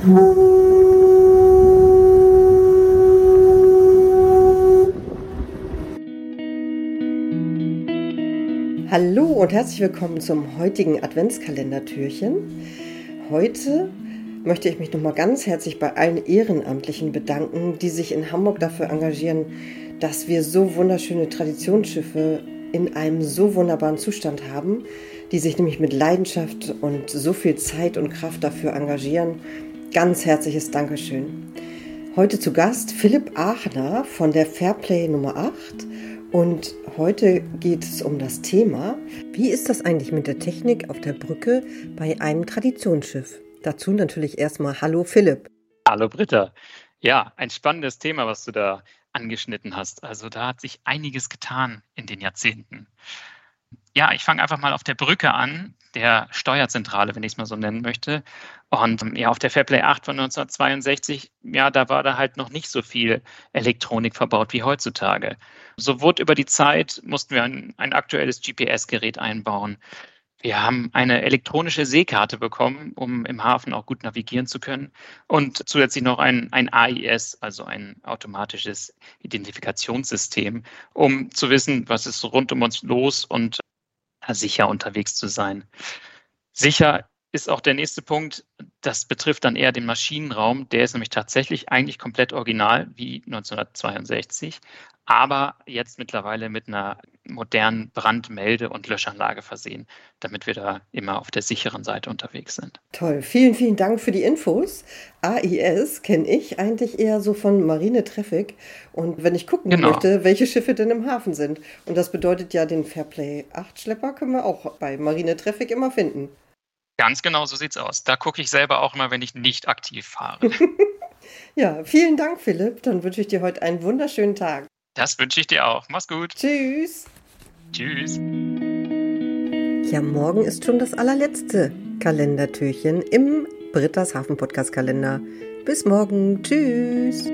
Hallo und herzlich willkommen zum heutigen Adventskalendertürchen. Heute möchte ich mich nochmal ganz herzlich bei allen Ehrenamtlichen bedanken, die sich in Hamburg dafür engagieren, dass wir so wunderschöne Traditionsschiffe in einem so wunderbaren Zustand haben, die sich nämlich mit Leidenschaft und so viel Zeit und Kraft dafür engagieren. Ganz herzliches Dankeschön. Heute zu Gast Philipp Aachner von der Fairplay Nummer 8 und heute geht es um das Thema, wie ist das eigentlich mit der Technik auf der Brücke bei einem Traditionsschiff? Dazu natürlich erstmal Hallo Philipp. Hallo Britta. Ja, ein spannendes Thema, was du da angeschnitten hast. Also da hat sich einiges getan in den Jahrzehnten. Ja, ich fange einfach mal auf der Brücke an, der Steuerzentrale, wenn ich es mal so nennen möchte. Und ähm, ja, auf der Fairplay 8 von 1962, ja, da war da halt noch nicht so viel Elektronik verbaut wie heutzutage. So wurde über die Zeit, mussten wir ein, ein aktuelles GPS-Gerät einbauen. Wir haben eine elektronische Seekarte bekommen, um im Hafen auch gut navigieren zu können. Und zusätzlich noch ein, ein AIS, also ein automatisches Identifikationssystem, um zu wissen, was ist rund um uns los und sicher unterwegs zu sein. Sicher ist auch der nächste Punkt, das betrifft dann eher den Maschinenraum. Der ist nämlich tatsächlich eigentlich komplett original wie 1962, aber jetzt mittlerweile mit einer modernen Brandmelde- und Löschanlage versehen, damit wir da immer auf der sicheren Seite unterwegs sind. Toll, vielen, vielen Dank für die Infos. AIS kenne ich eigentlich eher so von Marine Traffic und wenn ich gucken genau. möchte, welche Schiffe denn im Hafen sind. Und das bedeutet ja, den Fairplay 8 Schlepper können wir auch bei Marine Traffic immer finden. Ganz genau so sieht's aus. Da gucke ich selber auch immer, wenn ich nicht aktiv fahre. ja, vielen Dank, Philipp. Dann wünsche ich dir heute einen wunderschönen Tag. Das wünsche ich dir auch. Mach's gut. Tschüss. Tschüss. Ja, morgen ist schon das allerletzte Kalendertürchen im Britta's Hafen Podcast Kalender. Bis morgen. Tschüss.